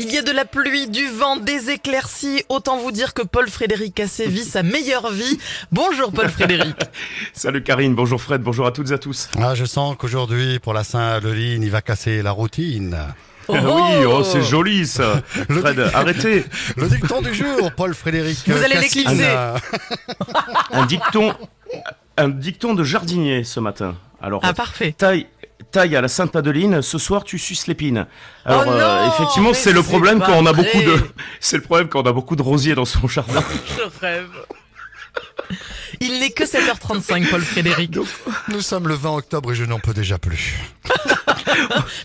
Il y a de la pluie, du vent, des éclaircies. Autant vous dire que Paul Frédéric Cassé vit sa meilleure vie. Bonjour Paul Frédéric. Salut Karine, bonjour Fred, bonjour à toutes et à tous. Ah, je sens qu'aujourd'hui, pour la Saint-Halloween, il va casser la routine. Oh. oui, oh, c'est joli ça. Fred, arrêtez. Le dicton du jour, Paul Frédéric. Vous allez l'éclipser. Un dicton, un dicton de jardinier ce matin. Alors, Ah parfait. taille, taille à la Sainte-Adeline, ce soir tu suces l'épine. Alors, Oh non, effectivement, c'est le problème quand on a vrai. beaucoup de, c'est le problème quand on a beaucoup de rosiers dans son jardin. Je rêve. Il n'est que 7h35 Paul Frédéric. Nous sommes le 20 octobre et je n'en peux déjà plus.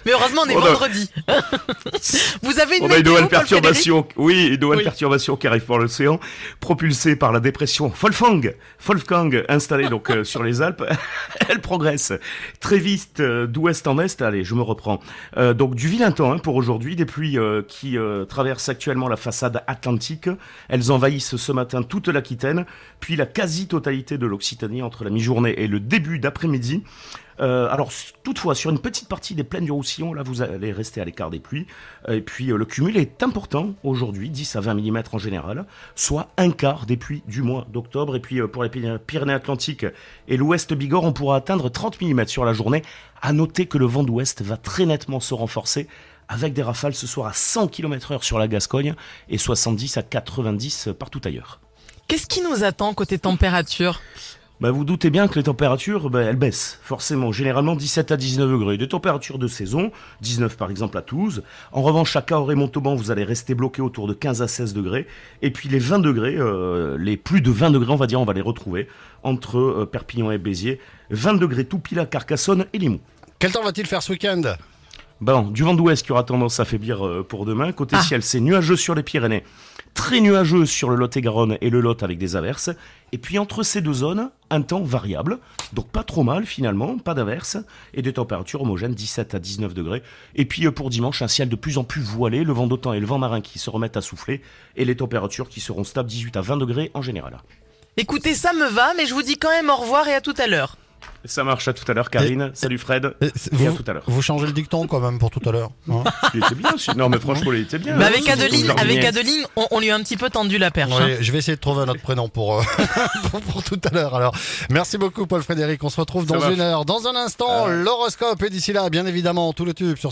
Mais heureusement on est On a- vendredi. Vous avez une On a une nouvelle perturbation, oui, une nouvelle Oui. perturbation qui arrive par l'océan, propulsée par la dépression Wolfgang, Wolfgang installée donc euh, sur les Alpes. Elle progresse très vite euh, d'ouest en est. Allez, je me reprends. Euh, donc du vilain temps hein, pour aujourd'hui, des pluies euh, qui euh, traversent actuellement la façade atlantique. Elles envahissent ce matin toute l'Aquitaine, puis la quasi-totalité de l'Occitanie entre la mi-journée et le début d'après-midi. Euh, alors toutefois, sur une petite partie des plaines du Roussillon, là vous allez rester à l'écart des pluies. Et puis euh, le cumul est important aujourd'hui, 10 à 20 mm en général, soit un quart des pluies du mois d'octobre. Et puis euh, pour les Py- Pyrénées-Atlantiques et l'ouest Bigorre, on pourra atteindre 30 mm sur la journée. À noter que le vent d'ouest va très nettement se renforcer avec des rafales ce soir à 100 km heure sur la Gascogne et 70 à 90 partout ailleurs. Qu'est-ce qui nous attend côté température? Bah, vous doutez bien que les températures, bah, elles baissent, forcément. Généralement 17 à 19 degrés. Des températures de saison, 19 par exemple à Toulouse. En revanche, à Cahors et Montauban, vous allez rester bloqué autour de 15 à 16 degrés. Et puis les 20 degrés, euh, les plus de 20 degrés, on va dire, on va les retrouver entre euh, Perpignan et Béziers. 20 degrés Toupila, Carcassonne et Limoux. Quel temps va-t-il faire ce week-end? Bon, du vent d'ouest qui aura tendance à faiblir euh, pour demain. Côté Ah. ciel, c'est nuageux sur les Pyrénées, très nuageux sur le Lot-et-Garonne et le Lot avec des averses. Et puis entre ces deux zones, un temps variable. Donc pas trop mal finalement, pas d'averses. Et des températures homogènes, 17 à 19 degrés. Et puis euh, pour dimanche, un ciel de plus en plus voilé, le vent d'automne et le vent marin qui se remettent à souffler. Et les températures qui seront stables, 18 à 20 degrés en général. Écoutez, ça me va, mais je vous dis quand même au revoir et à tout à l'heure. Ça marche à tout à l'heure, Karine. Salut Fred. Et Et à vous, tout à l'heure. vous changez le dicton quand même pour tout à l'heure. hein Il était bien. Non mais franchement, il était bien. Mais avec Adeline, avec Adeline, on, on lui a un petit peu tendu la perche. hein. Je vais essayer de trouver un autre prénom pour, euh, pour, pour tout à l'heure. Alors, merci beaucoup Paul Frédéric. On se retrouve dans une heure. Dans un instant, l'horoscope. Et d'ici là, bien évidemment, tout le tube sur